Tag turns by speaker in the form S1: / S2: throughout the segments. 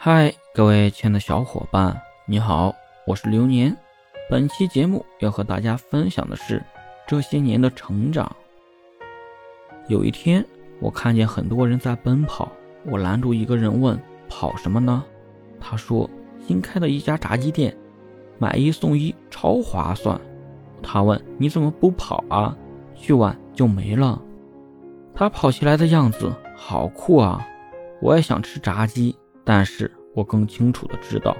S1: 嗨，各位亲爱的小伙伴，你好，我是流年。本期节目要和大家分享的是这些年的成长。有一天，我看见很多人在奔跑，我拦住一个人问：“跑什么呢？”他说：“新开的一家炸鸡店，买一送一，超划算。”他问：“你怎么不跑啊？去晚就没了。”他跑起来的样子好酷啊！我也想吃炸鸡。但是我更清楚的知道，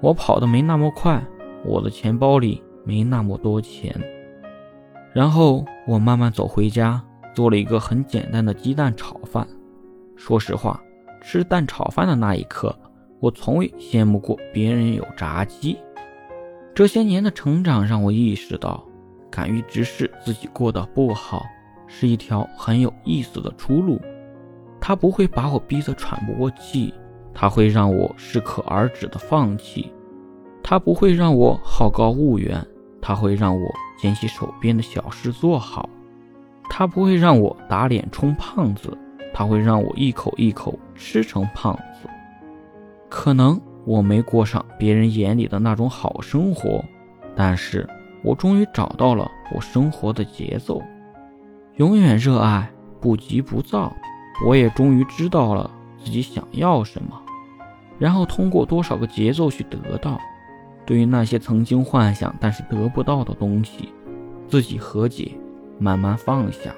S1: 我跑的没那么快，我的钱包里没那么多钱。然后我慢慢走回家，做了一个很简单的鸡蛋炒饭。说实话，吃蛋炒饭的那一刻，我从未羡慕过别人有炸鸡。这些年的成长让我意识到，敢于直视自己过得不好，是一条很有意思的出路。它不会把我逼得喘不过气。它会让我适可而止的放弃，它不会让我好高骛远，它会让我捡起手边的小事做好，它不会让我打脸充胖子，它会让我一口一口吃成胖子。可能我没过上别人眼里的那种好生活，但是我终于找到了我生活的节奏，永远热爱，不急不躁。我也终于知道了自己想要什么。然后通过多少个节奏去得到，对于那些曾经幻想但是得不到的东西，自己和解，慢慢放下。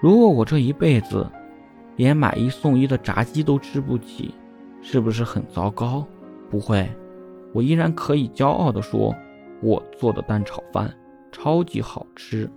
S1: 如果我这一辈子连买一送一的炸鸡都吃不起，是不是很糟糕？不会，我依然可以骄傲地说，我做的蛋炒饭超级好吃。